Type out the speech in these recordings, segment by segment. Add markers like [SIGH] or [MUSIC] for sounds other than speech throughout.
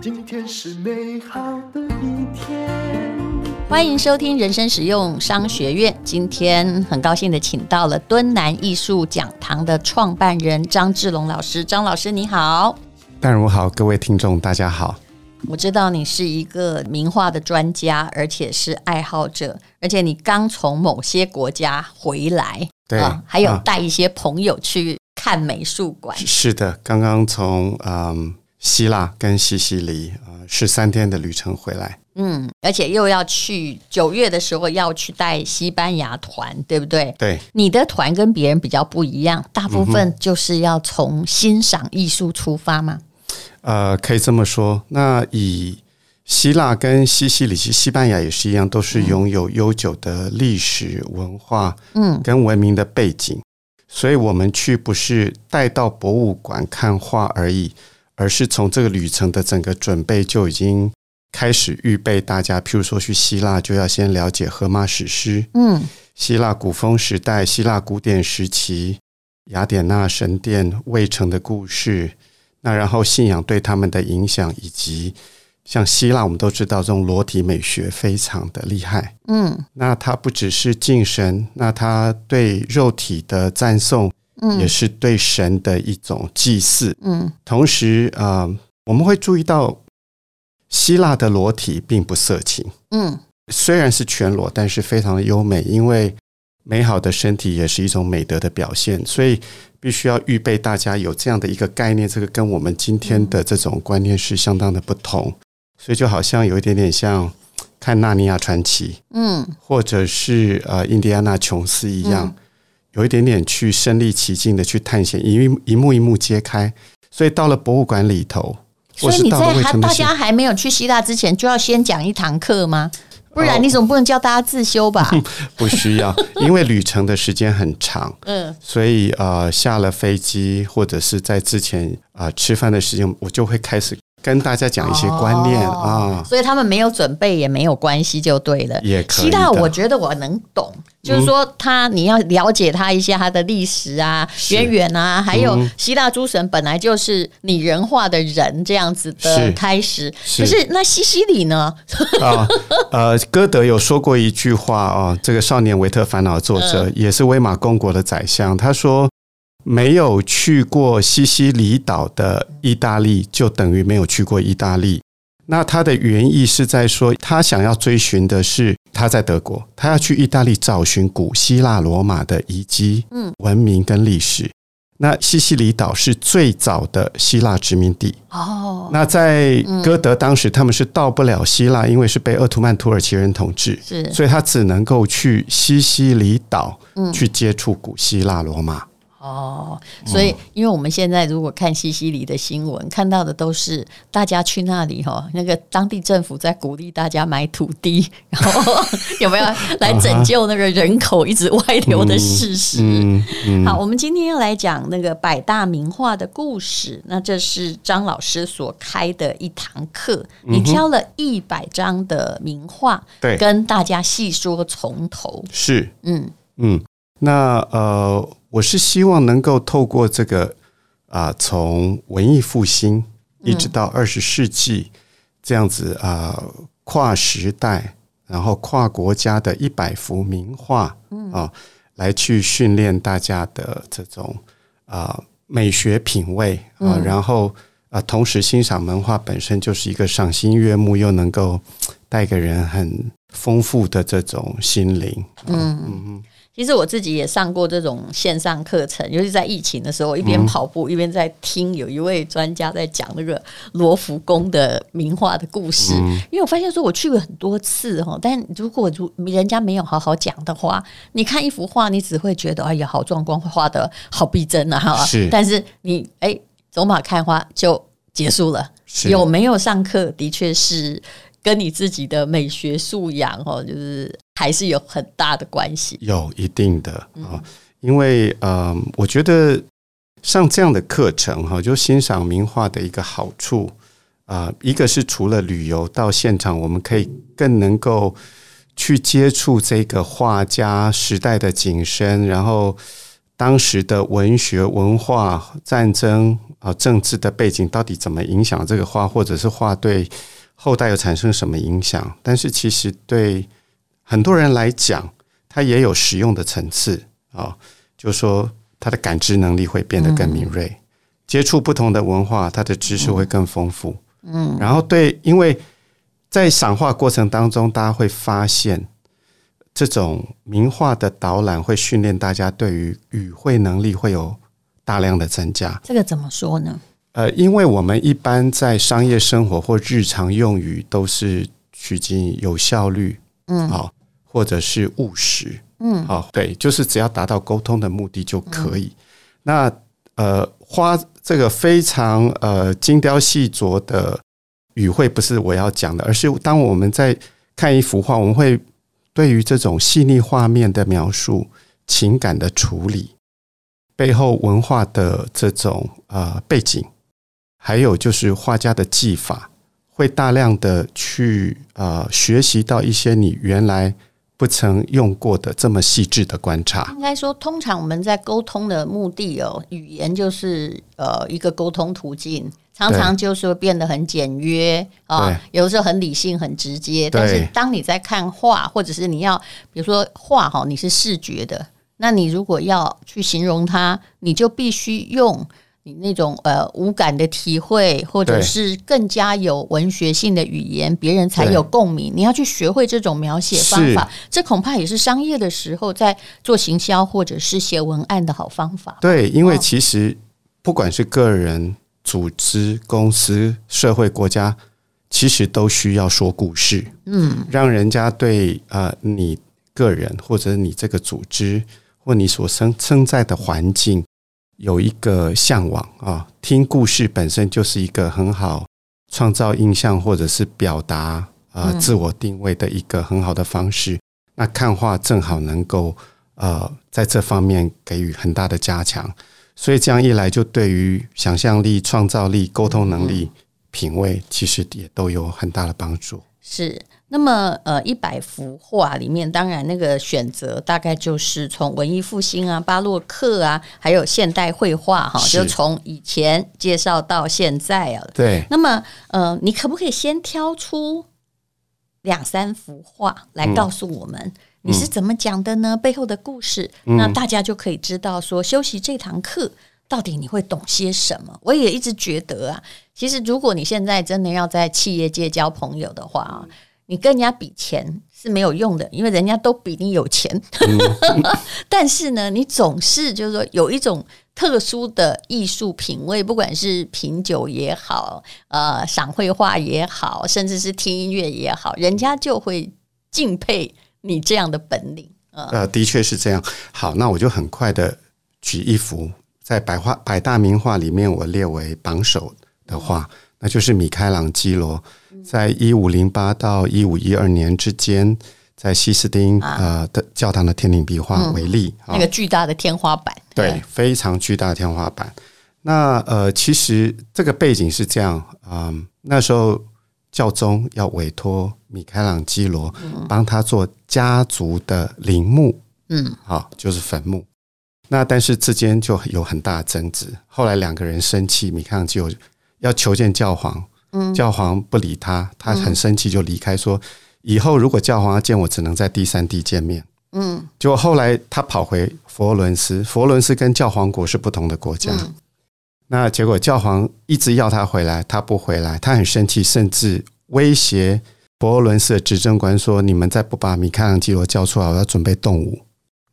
今天是美好的一天。欢迎收听人生实用商学院。今天很高兴的请到了敦南艺术讲堂的创办人张志龙老师。张老师你好，淡如好，各位听众大家好。我知道你是一个名画的专家，而且是爱好者，而且你刚从某些国家回来，对，啊、还有带一些朋友去看美术馆。啊、是的，刚刚从嗯希腊跟西西里啊十三天的旅程回来。嗯，而且又要去九月的时候要去带西班牙团，对不对？对，你的团跟别人比较不一样，大部分就是要从欣赏艺术出发吗？呃，可以这么说。那以希腊跟西西里、西西班牙也是一样，都是拥有悠久的历史文化，嗯，跟文明的背景。嗯、所以我们去不是带到博物馆看画而已，而是从这个旅程的整个准备就已经开始预备大家。譬如说去希腊，就要先了解荷马史诗，嗯，希腊古风时代、希腊古典时期、雅典娜神殿、卫城的故事。那然后信仰对他们的影响，以及像希腊，我们都知道这种裸体美学非常的厉害。嗯，那它不只是敬神，那它对肉体的赞颂，嗯，也是对神的一种祭祀。嗯，同时啊、呃，我们会注意到希腊的裸体并不色情。嗯，虽然是全裸，但是非常的优美，因为美好的身体也是一种美德的表现，所以。必须要预备大家有这样的一个概念，这个跟我们今天的这种观念是相当的不同，所以就好像有一点点像 [TSK] 看《纳尼亚传奇》，嗯，或者是呃《印第安纳琼斯》一样，有一点点去身临其境的去探险，一幕一幕一幕揭开。所以到了博物馆里头，所以你在还大家还没有去希腊之前，就要先讲一堂课吗？不然你总不能叫大家自修吧？哦、[LAUGHS] 不需要，[LAUGHS] 因为旅程的时间很长，嗯，所以呃下了飞机或者是在之前啊、呃、吃饭的时间，我就会开始。跟大家讲一些观念啊，所以他们没有准备也没有关系，就对了。也可以。希腊我觉得我能懂，就是说他你要了解他一些他的历史啊、渊源啊，还有希腊诸神本来就是拟人化的人这样子的开始。可是那西西里呢？啊，呃，歌德有说过一句话啊，这个《少年维特烦恼》作者也是威玛公国的宰相，他说。没有去过西西里岛的意大利，就等于没有去过意大利。那他的原意是在说，他想要追寻的是他在德国，他要去意大利找寻古希腊罗马的遗迹、嗯，文明跟历史。那西西里岛是最早的希腊殖民地哦。那在歌德当时，他们是到不了希腊，因为是被鄂图曼土耳其人统治，是，所以他只能够去西西里岛，去接触古希腊罗马。哦，所以因为我们现在如果看西西里的新闻，看到的都是大家去那里哈，那个当地政府在鼓励大家买土地，[LAUGHS] 然后有没有来拯救那个人口一直外流的事实？嗯嗯嗯、好，我们今天要来讲那个百大名画的故事。那这是张老师所开的一堂课，你挑了一百张的名画，对，跟大家细说从头。是，嗯嗯，那呃。我是希望能够透过这个啊，从文艺复兴一直到二十世纪这样子啊，跨时代，然后跨国家的一百幅名画啊，来去训练大家的这种啊美学品味啊，然后啊，同时欣赏文化本身就是一个赏心悦目，又能够带给人很丰富的这种心灵。嗯嗯。其实我自己也上过这种线上课程，尤其在疫情的时候，一边跑步一边在听有一位专家在讲那个罗浮宫的名画的故事。因为我发现说我去过很多次哈，但如果如人家没有好好讲的话，你看一幅画，你只会觉得哎呀好壮观，画的好逼真啊哈。是，但是你哎走马看花就结束了。有没有上课，的确是跟你自己的美学素养哦，就是。还是有很大的关系，有一定的啊，因为呃，我觉得上这样的课程哈，就欣赏名画的一个好处啊，一个是除了旅游到现场，我们可以更能够去接触这个画家时代的景深，然后当时的文学、文化、战争啊、政治的背景到底怎么影响这个画，或者是画对后代又产生什么影响？但是其实对很多人来讲，它也有实用的层次啊，就是说他的感知能力会变得更敏锐，接触不同的文化，他的知识会更丰富。嗯，然后对，因为在赏画过程当中，大家会发现。这种名画的导览会训练大家对于语汇能力会有大量的增加。这个怎么说呢？呃，因为我们一般在商业生活或日常用语都是趋近有效率，嗯，好，或者是务实，嗯，好，对，就是只要达到沟通的目的就可以。嗯、那呃，花这个非常呃精雕细琢的语汇不是我要讲的，而是当我们在看一幅画，我们会。对于这种细腻画面的描述、情感的处理、背后文化的这种呃背景，还有就是画家的技法，会大量的去呃学习到一些你原来不曾用过的这么细致的观察。应该说，通常我们在沟通的目的哦，语言就是呃一个沟通途径。常常就是会变得很简约啊，有的时候很理性、很直接。但是当你在看画，或者是你要，比如说画哈，你是视觉的，那你如果要去形容它，你就必须用你那种呃无感的体会，或者是更加有文学性的语言，别人才有共鸣。你要去学会这种描写方法，这恐怕也是商业的时候在做行销或者是写文案的好方法。对，因为其实不管是个人。组织、公司、社会、国家，其实都需要说故事，嗯，让人家对呃你个人或者你这个组织或你所生生在的环境有一个向往啊。听故事本身就是一个很好创造印象或者是表达呃自我定位的一个很好的方式。那看画正好能够呃在这方面给予很大的加强。所以这样一来，就对于想象力、创造力、沟通能力、品味，其实也都有很大的帮助。是，那么呃，一百幅画里面，当然那个选择大概就是从文艺复兴啊、巴洛克啊，还有现代绘画哈，就从以前介绍到现在啊。对。那么呃，你可不可以先挑出两三幅画来告诉我们？嗯你是怎么讲的呢？背后的故事，那大家就可以知道说，修习这堂课到底你会懂些什么。我也一直觉得啊，其实如果你现在真的要在企业界交朋友的话啊，你跟人家比钱是没有用的，因为人家都比你有钱。[LAUGHS] 但是呢，你总是就是说有一种特殊的艺术品味，不管是品酒也好，呃，赏绘画也好，甚至是听音乐也好，人家就会敬佩。你这样的本领，呃，的确是这样。好，那我就很快的举一幅在百画百大名画里面我列为榜首的画，那就是米开朗基罗在一五零八到一五一二年之间，在西斯丁呃的教堂的天顶壁画为例，那个巨大的天花板，对，非常巨大的天花板。那呃，其实这个背景是这样，嗯，那时候。教宗要委托米开朗基罗帮他做家族的陵墓，嗯，好，就是坟墓。那但是之间就有很大的争执。后来两个人生气，米开朗基罗要求见教皇，嗯，教皇不理他，他很生气就离开，说以后如果教皇要见我，只能在第三地见面。嗯，结果后来他跑回佛罗伦斯，佛罗伦斯跟教皇国是不同的国家。那结果教皇一直要他回来，他不回来，他很生气，甚至威胁佛罗伦斯的执政官说：“你们再不把米开朗基罗交出来，我要准备动武。”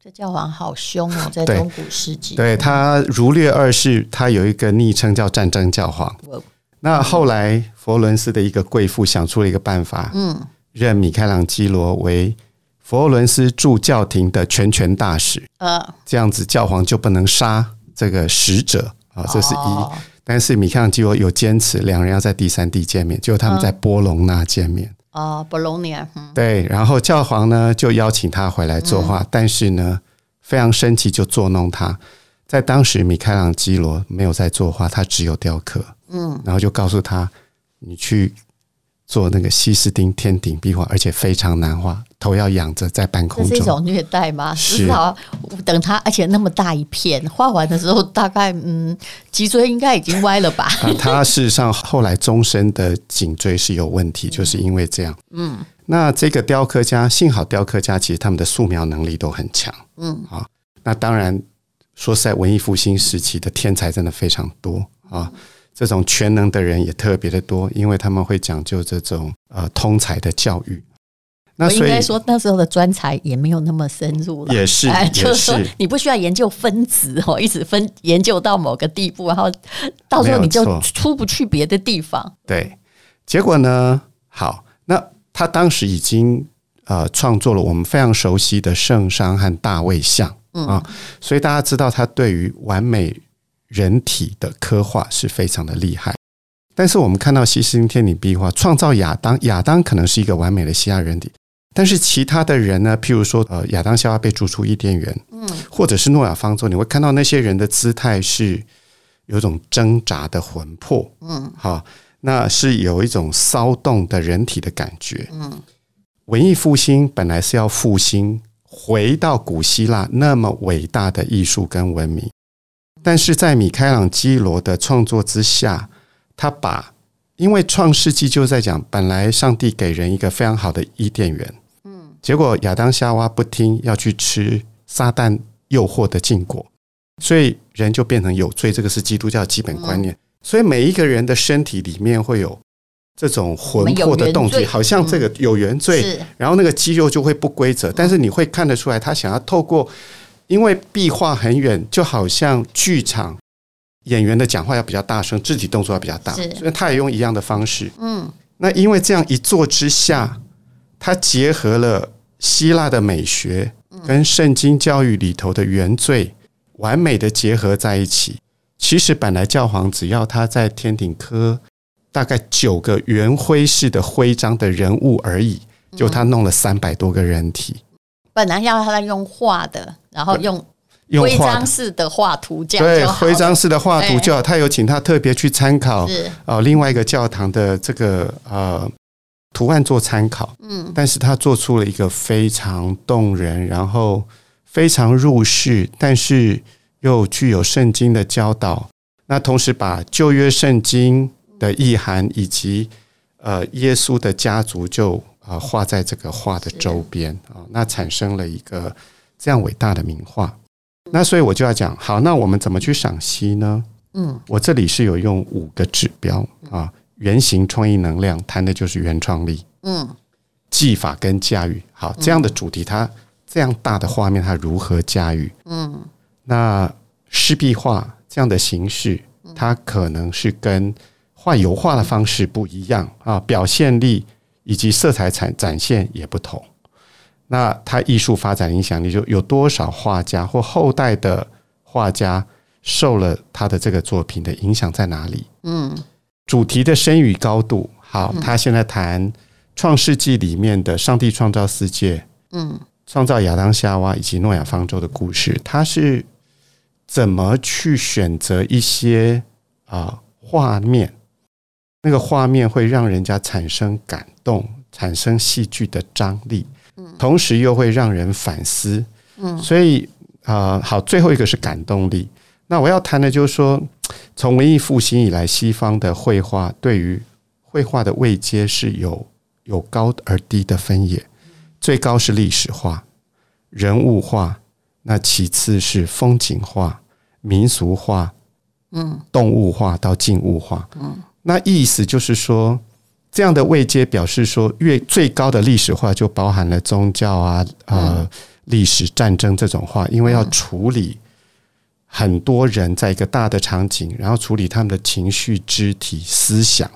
这教皇好凶哦，[LAUGHS] 在中古世纪，对，对他儒略二世，他有一个昵称叫“战争教皇”。那后来佛罗伦斯的一个贵妇想出了一个办法，嗯，任米开朗基罗为佛罗伦斯驻教廷的全权大使，呃，这样子教皇就不能杀这个使者。啊，这是一，哦、但是米开朗基罗有坚持，两人要在第三地见面，就他们在波隆那见面。哦，波隆那，嗯、对，然后教皇呢就邀请他回来作画，嗯、但是呢非常生气，就捉弄他。在当时，米开朗基罗没有在作画，他只有雕刻。嗯，然后就告诉他，你去做那个西斯丁天顶壁画，而且非常难画，头要仰着在半空中。这是一种虐待吗？是至少等他，而且那么大一片，画完的时候，大概嗯，脊椎应该已经歪了吧？[LAUGHS] 啊，他事实上后来终身的颈椎是有问题，就是因为这样。嗯，那这个雕刻家，幸好雕刻家其实他们的素描能力都很强。嗯，啊，那当然说实在，文艺复兴时期的天才真的非常多啊。这种全能的人也特别的多，因为他们会讲究这种呃通才的教育。那所以应该说那时候的专才也没有那么深入了，也是，[LAUGHS] 哎、就是说你不需要研究分子哦，一直分研究到某个地步，然后到时候你就出不去别的地方。对，结果呢？好，那他当时已经呃创作了我们非常熟悉的圣商和大卫像啊、所以大家知道他对于完美。人体的刻画是非常的厉害，但是我们看到西斯汀天顶壁画创造亚当，亚当可能是一个完美的希腊人体，但是其他的人呢？譬如说，呃，亚当夏娃被逐出伊甸园，嗯，或者是诺亚方舟，你会看到那些人的姿态是有一种挣扎的魂魄，嗯，好，那是有一种骚动的人体的感觉，嗯，文艺复兴本来是要复兴回到古希腊那么伟大的艺术跟文明。但是在米开朗基罗的创作之下，他把因为创世纪就在讲，本来上帝给人一个非常好的伊甸园，嗯，结果亚当夏娃不听，要去吃撒旦诱惑的禁果，所以人就变成有罪。这个是基督教基本观念。所以每一个人的身体里面会有这种魂魄的动机，好像这个有原罪，然后那个肌肉就会不规则，但是你会看得出来，他想要透过。因为壁画很远，就好像剧场演员的讲话要比较大声，肢体动作要比较大，所以他也用一样的方式。嗯，那因为这样一做之下，他结合了希腊的美学跟圣经教育里头的原罪，完美的结合在一起。其实本来教皇只要他在天顶刻大概九个圆徽式的徽章的人物而已，就他弄了三百多个人体。本来要他用画的，然后用徽章式的画图这样对，徽章式的画图就好。他有请他特别去参考呃另外一个教堂的这个呃图案做参考，嗯，但是他做出了一个非常动人，然后非常入世，但是又具有圣经的教导。那同时把旧约圣经的意涵以及呃耶稣的家族就。啊，画在这个画的周边啊，那产生了一个这样伟大的名画。那所以我就要讲，好，那我们怎么去赏析呢？嗯，我这里是有用五个指标啊，原型、创意、能量，谈的就是原创力。嗯，技法跟驾驭，好，这样的主题，它这样大的画面，它如何驾驭？嗯，那湿壁画这样的形式，它可能是跟画油画的方式不一样啊，表现力。以及色彩展展现也不同，那他艺术发展影响力就有多少画家或后代的画家受了他的这个作品的影响在哪里？嗯，主题的深与高度。好，他现在谈创世纪里面的上帝创造世界，嗯，创造亚当夏娃以及诺亚方舟的故事，他是怎么去选择一些啊画面？那个画面会让人家产生感动，产生戏剧的张力，同时又会让人反思。嗯，所以啊、呃，好，最后一个是感动力。那我要谈的就是说，从文艺复兴以来，西方的绘画对于绘画的位阶是有有高而低的分野。最高是历史画、人物画，那其次是风景画、民俗画，嗯，动物画到静物画，嗯。那意思就是说，这样的位阶表示说，越最高的历史化就包含了宗教啊、呃、历史战争这种话，因为要处理很多人在一个大的场景，然后处理他们的情绪、肢体、思想，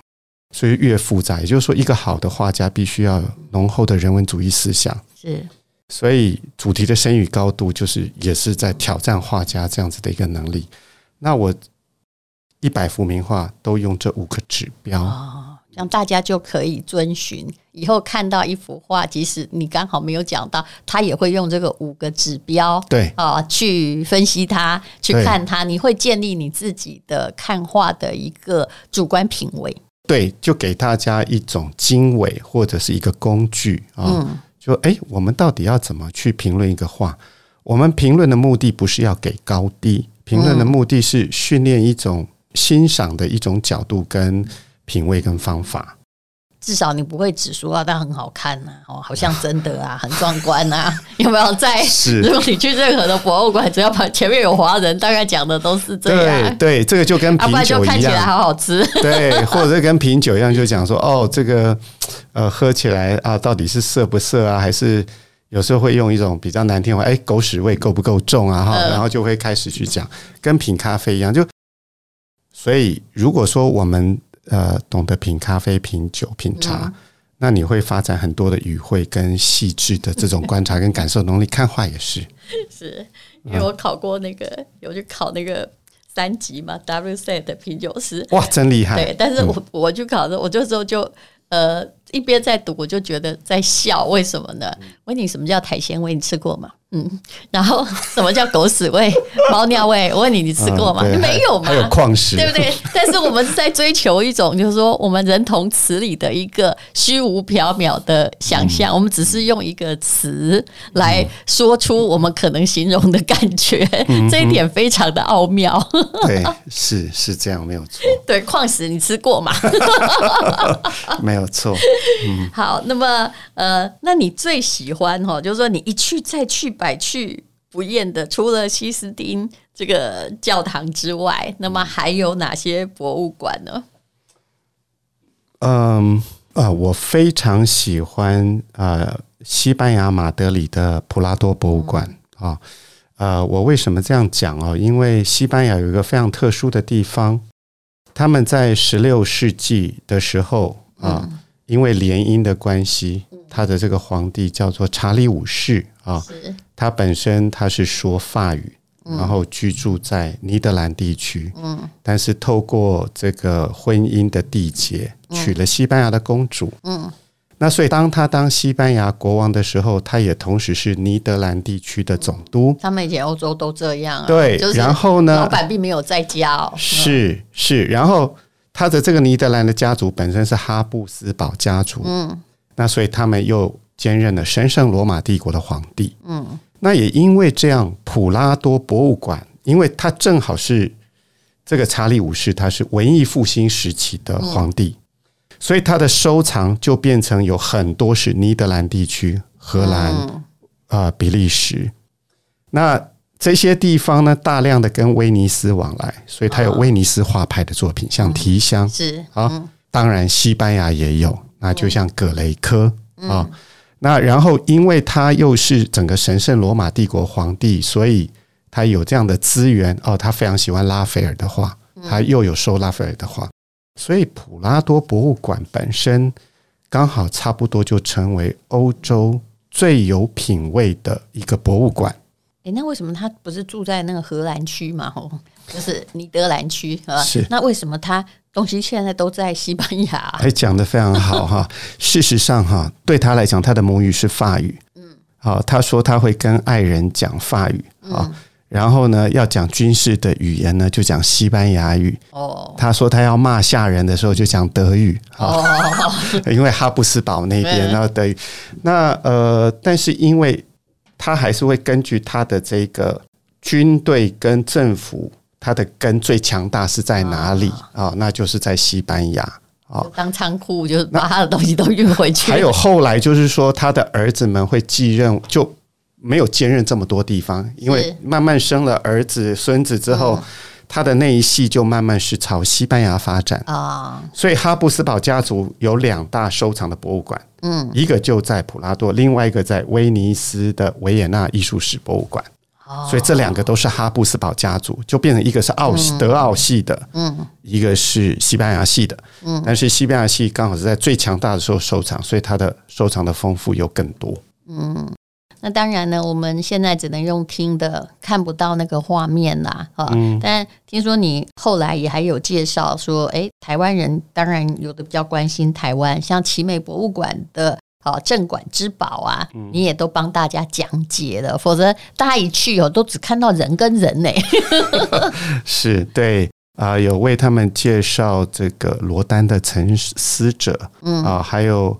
所以越复杂。也就是说，一个好的画家必须要有浓厚的人文主义思想。是，所以主题的深与高度，就是也是在挑战画家这样子的一个能力。那我。一百幅名画都用这五个指标哦，这样大家就可以遵循。以后看到一幅画，即使你刚好没有讲到，他也会用这个五个指标，对啊，去分析它，去看它。你会建立你自己的看画的一个主观品味。对，就给大家一种经纬或者是一个工具啊。嗯、就哎，我们到底要怎么去评论一个画？我们评论的目的不是要给高低，评论的目的是训练一种欣赏的一种角度跟品味跟方法。至少你不会只说啊，它很好看呐，哦，好像真的啊，很壮观啊，[LAUGHS] 有没有在？是，如果你去任何的博物馆，只要把前面有华人，大概讲的都是这样。对对，这个就跟品酒一样，看起来好好吃。对，[LAUGHS] 或者是跟品酒一样，就讲说哦，这个呃，喝起来啊，到底是涩不涩啊？还是有时候会用一种比较难听的话，哎，狗屎味够不够重啊？哈，然后就会开始去讲，跟品咖啡一样，就所以如果说我们。呃，懂得品咖啡、品酒、品茶，嗯、那你会发展很多的语汇跟细致的这种观察跟感受能力。看画也是，[LAUGHS] 是因为我考过那个，嗯、有去考那个三级嘛，WSET 的品酒师，哇，真厉害！对，但是我、嗯、我去考的时候，我就说就呃一边在读，我就觉得在笑，为什么呢？问你什么叫苔藓味？你吃过吗？嗯，然后什么叫狗屎味、[LAUGHS] 猫尿味？我问你，你吃过吗？嗯、没有吗？还有矿石，对不对？[LAUGHS] 但是我们是在追求一种，就是说，我们人同词里的一个虚无缥缈的想象。嗯、我们只是用一个词来说出我们可能形容的感觉，嗯、这一点非常的奥妙。[LAUGHS] 对，是是这样，没有错。对，矿石你吃过吗？没有错。嗯，好，那么呃，那你最喜欢哈，就是说你一去再去。百去不厌的，除了西斯丁这个教堂之外，那么还有哪些博物馆呢？嗯啊，我非常喜欢呃西班牙马德里的普拉多博物馆啊。呃，我为什么这样讲哦？因为西班牙有一个非常特殊的地方，他们在十六世纪的时候啊，嗯、因为联姻的关系，他的这个皇帝叫做查理五世啊。他本身他是说法语，然后居住在尼德兰地区，嗯，但是透过这个婚姻的缔结，娶了西班牙的公主，嗯，那所以当他当西班牙国王的时候，他也同时是尼德兰地区的总督。他们以前欧洲都这样啊，对。然后呢，老板并没有在家哦，是是。然后他的这个尼德兰的家族本身是哈布斯堡家族，嗯，那所以他们又兼任了神圣罗马帝国的皇帝，嗯。那也因为这样，普拉多博物馆，因为他正好是这个查理五世，他是文艺复兴时期的皇帝，所以他的收藏就变成有很多是尼德兰地区、荷兰、啊比利时。那这些地方呢，大量的跟威尼斯往来，所以他有威尼斯画派的作品，像提香是啊，当然西班牙也有，那就像葛雷科啊。那然后，因为他又是整个神圣罗马帝国皇帝，所以他有这样的资源哦。他非常喜欢拉斐尔的画，他又有收拉斐尔的画，所以普拉多博物馆本身刚好差不多就成为欧洲最有品位的一个博物馆。诶，那为什么他不是住在那个荷兰区嘛？吼，就是尼德兰区啊。是。那为什么他？东西现在都在西班牙，哎，讲的非常好哈。[LAUGHS] 事实上哈，对他来讲，他的母语是法语。嗯，好，他说他会跟爱人讲法语啊，然后呢，要讲军事的语言呢，就讲西班牙语。哦，他说他要骂下人的时候就讲德语。哦，[LAUGHS] 因为哈布斯堡那边然后德语。那呃，但是因为他还是会根据他的这个军队跟政府。它的根最强大是在哪里啊、哦？那就是在西班牙啊。哦、当仓库，就是把他的东西都运回去。还有后来就是说，他的儿子们会继任，就没有兼任这么多地方，因为慢慢生了儿子、孙子之后，他的那一系就慢慢是朝西班牙发展啊。所以哈布斯堡家族有两大收藏的博物馆，嗯，一个就在普拉多，另外一个在威尼斯的维也纳艺术史博物馆。所以这两个都是哈布斯堡家族，就变成一个是奥西德奥系的，嗯，一个是西班牙系的，嗯，但是西班牙系刚好是在最强大的时候收藏，所以它的收藏的丰富又更多。嗯，那当然呢，我们现在只能用听的，看不到那个画面啦，啊，嗯，但听说你后来也还有介绍说，哎，台湾人当然有的比较关心台湾，像奇美博物馆的。好，镇馆之宝啊，你也都帮大家讲解了，嗯、否则大家一去哦，都只看到人跟人呢。[LAUGHS] 是对，啊、呃，有为他们介绍这个罗丹的《沉思者》，嗯啊、呃，还有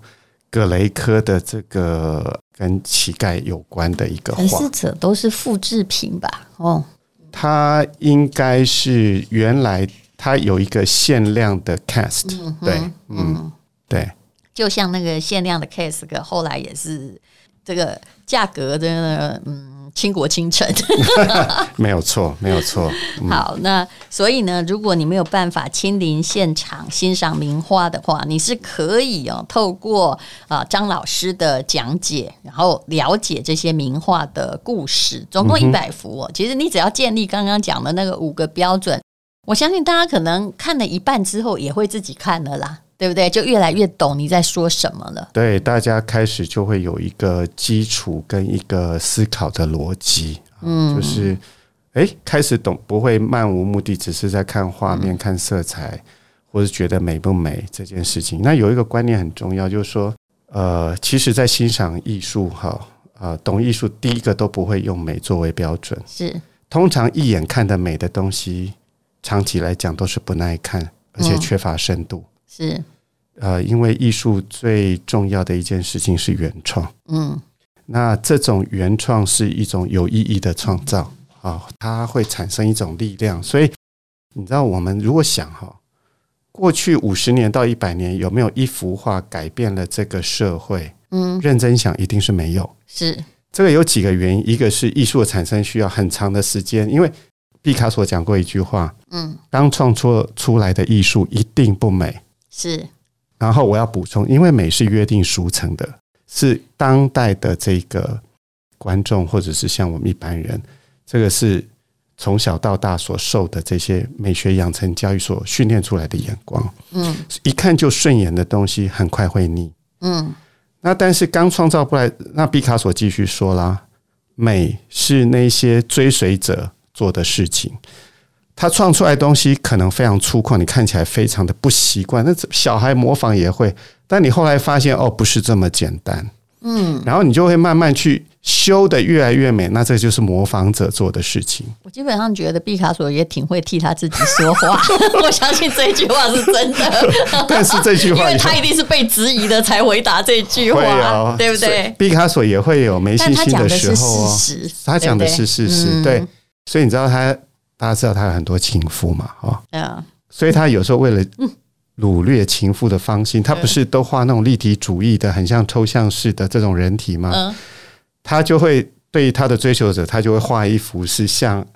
葛雷科的这个跟乞丐有关的一个画。沉思者都是复制品吧？哦，它应该是原来它有一个限量的 cast，嗯对，嗯，嗯对，就像那个限量的 cast，后来也是这个价格的，嗯。倾国倾城，[LAUGHS] 没有错，没有错。嗯、好，那所以呢，如果你没有办法亲临现场欣赏名画的话，你是可以哦，透过啊张老师的讲解，然后了解这些名画的故事。总共一百幅哦，嗯、其实你只要建立刚刚讲的那个五个标准，我相信大家可能看了一半之后，也会自己看了啦。对不对？就越来越懂你在说什么了。对，大家开始就会有一个基础跟一个思考的逻辑，嗯，就是哎，开始懂，不会漫无目的，只是在看画面、嗯、看色彩，或是觉得美不美这件事情。那有一个观念很重要，就是说，呃，其实，在欣赏艺术哈，呃，懂艺术，第一个都不会用美作为标准，是通常一眼看的美的东西，长期来讲都是不耐看，而且缺乏深度。嗯是，呃，因为艺术最重要的一件事情是原创，嗯，那这种原创是一种有意义的创造啊、哦，它会产生一种力量。所以你知道，我们如果想哈，过去五十年到一百年有没有一幅画改变了这个社会？嗯，认真想，一定是没有。是这个有几个原因，一个是艺术的产生需要很长的时间，因为毕卡索讲过一句话，嗯，刚创作出来的艺术一定不美。是，然后我要补充，因为美是约定俗成的，是当代的这个观众或者是像我们一般人，这个是从小到大所受的这些美学养成教育所训练出来的眼光。嗯，一看就顺眼的东西，很快会腻。嗯，那但是刚创造不来，那毕卡索继续说啦，美是那些追随者做的事情。他创出来的东西可能非常粗犷，你看起来非常的不习惯。那小孩模仿也会，但你后来发现哦，不是这么简单。嗯，然后你就会慢慢去修得越来越美。那这就是模仿者做的事情。我基本上觉得毕卡索也挺会替他自己说话。[LAUGHS] 我相信这句话是真的。[LAUGHS] 但是这句话，[LAUGHS] 因为他一定是被质疑的才回答这句话，哦、对不对？毕卡索也会有没信心的时候哦。他讲的是事实，对。所以你知道他。大家知道他有很多情妇嘛，哈，嗯，所以他有时候为了掳掠情妇的芳心，他不是都画那种立体主义的，很像抽象式的这种人体吗？嗯，他就会对他的追求者，他就会画一幅是像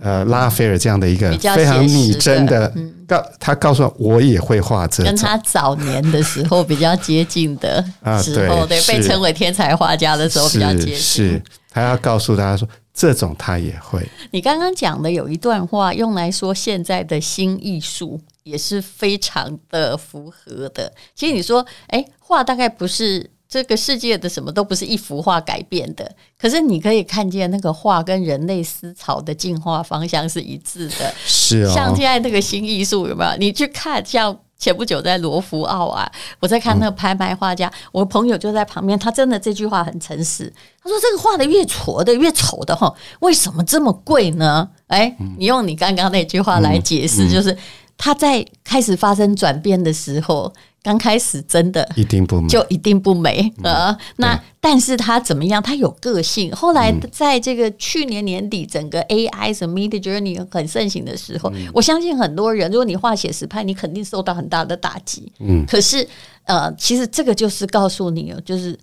呃拉斐尔这样的一个非常拟真的，告他告诉我，我也会画这，跟他早年的时候比较接近的时候，对，被称为天才画家的时候比较接近，是。他要告诉大家说。这种他也会。你刚刚讲的有一段话，用来说现在的新艺术也是非常的符合的。其实你说，哎，画大概不是这个世界的什么都不是一幅画改变的，可是你可以看见那个画跟人类思潮的进化方向是一致的。是啊，像现在那个新艺术有没有？你去看像。前不久在罗浮奥啊，我在看那个拍卖画家，我朋友就在旁边，他真的这句话很诚实。他说：“这个画的越矬的越丑的哈，为什么这么贵呢？”哎，你用你刚刚那句话来解释，就是他在开始发生转变的时候。刚开始真的一定不美，就一定不美啊！那但是他怎么样？他有个性。后来在这个去年年底，整个 AI 什么 Midjourney 很盛行的时候，我相信很多人，如果你画写实派，你肯定受到很大的打击。嗯，可是呃，其实这个就是告诉你哦，就是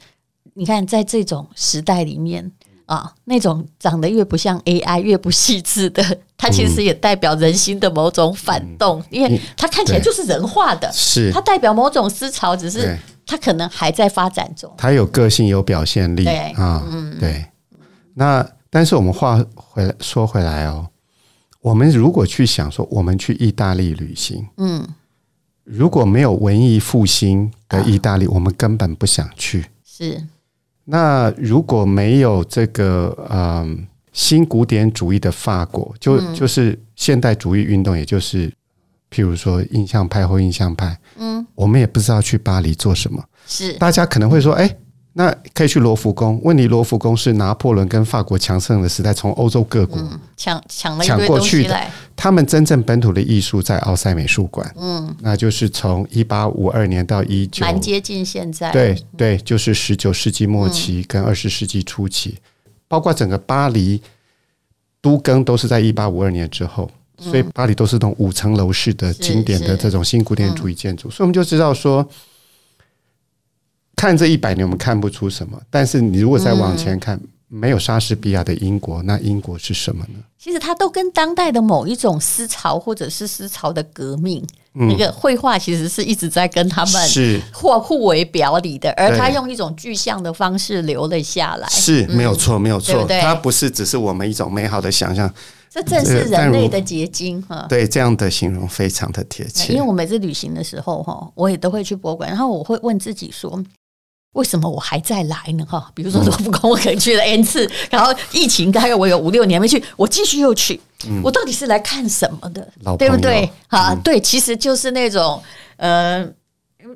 你看在这种时代里面。啊，那种长得越不像 AI、越不细致的，[LAUGHS] 它其实也代表人心的某种反动，嗯、因为它看起来就是人画的，是。它代表某种思潮，只是它可能还在发展中。它有个性、有表现力，对。啊，嗯，对。那但是我们话回来说回来哦，我们如果去想说，我们去意大利旅行，嗯，如果没有文艺复兴的意大利，啊、我们根本不想去。是。那如果没有这个嗯新古典主义的法国，就就是现代主义运动，也就是譬如说印象派或印象派，嗯，我们也不知道去巴黎做什么。是，大家可能会说，哎，那可以去罗浮宫。问题罗浮宫是拿破仑跟法国强盛的时代，从欧洲各国抢抢了抢过去的。他们真正本土的艺术在奥赛美术馆，嗯，那就是从一八五二年到一九，蛮接近现在。对对，就是十九世纪末期跟二十世纪初期，包括整个巴黎都更都是在一八五二年之后，所以巴黎都是那种五层楼式的经典的这种新古典主义建筑，所以我们就知道说。看这一百年，我们看不出什么。但是你如果再往前看，没有莎士比亚的英国，那英国是什么呢？其实它都跟当代的某一种思潮，或者是思潮的革命，那个绘画其实是一直在跟他们是或互为表里的，而他用一种具象的方式留了下来，是没有错，没有错。它不是只是我们一种美好的想象，这正是人类的结晶哈。对，这样的形容非常的贴切。因为我每次旅行的时候哈，我也都会去博物馆，然后我会问自己说。为什么我还在来呢？哈，比如说罗浮宫，我可能去了 N 次，[LAUGHS] 然后疫情大概我有五六年没去，我继续又去，我到底是来看什么的？对不对？啊，对，其实就是那种呃，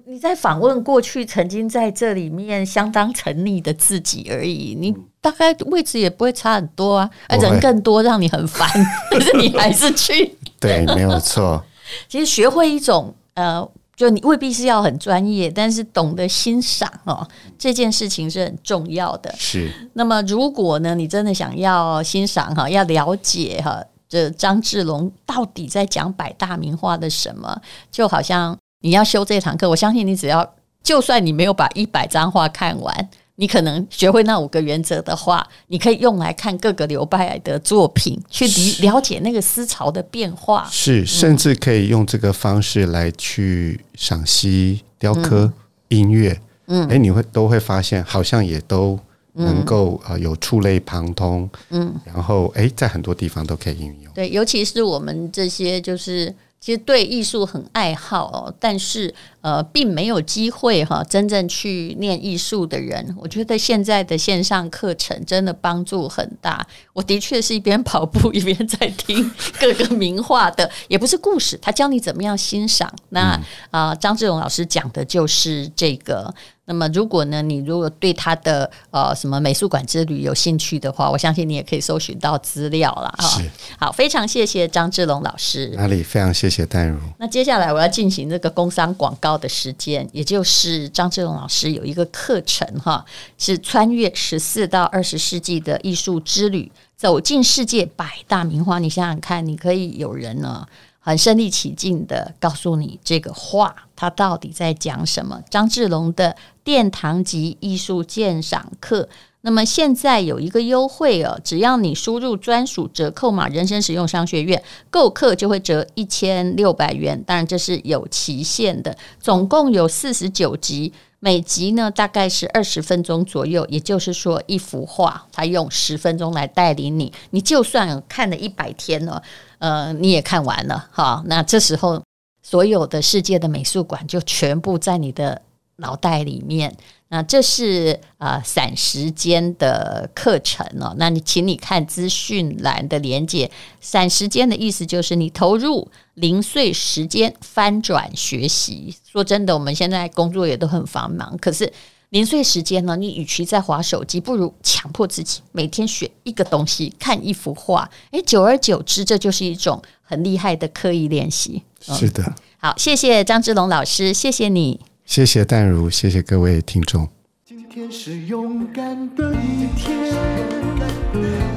你在访问过去曾经在这里面相当沉溺的自己而已。你大概位置也不会差很多啊，人更多让你很烦，[LAUGHS] 但是你还是去。对，没有错。[LAUGHS] 其实学会一种呃。就你未必是要很专业，但是懂得欣赏哦，这件事情是很重要的。是。那么，如果呢，你真的想要欣赏哈，要了解哈，这张志龙到底在讲百大名画的什么？就好像你要修这堂课，我相信你只要，就算你没有把一百张画看完。你可能学会那五个原则的话，你可以用来看各个流派的作品，去理了解那个思潮的变化。是，甚至可以用这个方式来去赏析雕刻、嗯、音乐。嗯，诶，你会都会发现，好像也都能够啊有触类旁通。嗯，然后诶，在很多地方都可以应用。对，尤其是我们这些就是。其实对艺术很爱好哦，但是呃，并没有机会哈，真正去念艺术的人，我觉得现在的线上课程真的帮助很大。我的确是一边跑步一边在听各个名画的，也不是故事，他教你怎么样欣赏。那啊，张志勇老师讲的就是这个。那么，如果呢，你如果对他的呃什么美术馆之旅有兴趣的话，我相信你也可以搜寻到资料了哈。是，好，非常谢谢张志龙老师。哪里？非常谢谢戴如。那接下来我要进行这个工商广告的时间，也就是张志龙老师有一个课程哈，是穿越十四到二十世纪的艺术之旅，走进世界百大名画。你想想看，你可以有人呢。很身临其境的告诉你这个画它到底在讲什么。张志龙的殿堂级艺术鉴赏课，那么现在有一个优惠哦，只要你输入专属折扣码“人生实用商学院”购课就会折一千六百元。当然这是有期限的，总共有四十九集，每集呢大概是二十分钟左右。也就是说，一幅画他用十分钟来带领你，你就算看了一百天了。呃，你也看完了哈，那这时候所有的世界的美术馆就全部在你的脑袋里面。那这是呃散时间的课程哦，那你请你看资讯栏的连接。散时间的意思就是你投入零碎时间翻转学习。说真的，我们现在工作也都很繁忙，可是。零碎时间呢？你与其在划手机，不如强迫自己每天学一个东西，看一幅画。诶，久而久之，这就是一种很厉害的刻意练习。是的，好，谢谢张志龙老师，谢谢你，谢谢淡如，谢谢各位听众。今天是勇敢的一天，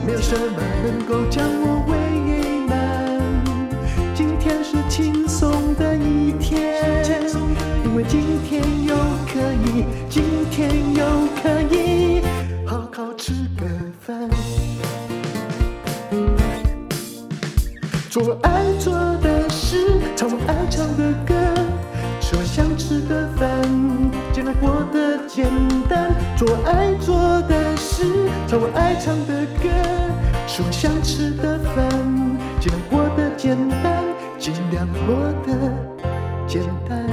没有什么能够将我天又可以好好吃个饭，做爱做的事，唱我爱唱的歌，吃我想吃的饭，尽量过得简单。做爱做的事，唱我爱唱的歌，吃我想吃的饭，尽量过得简单，尽量过得简单。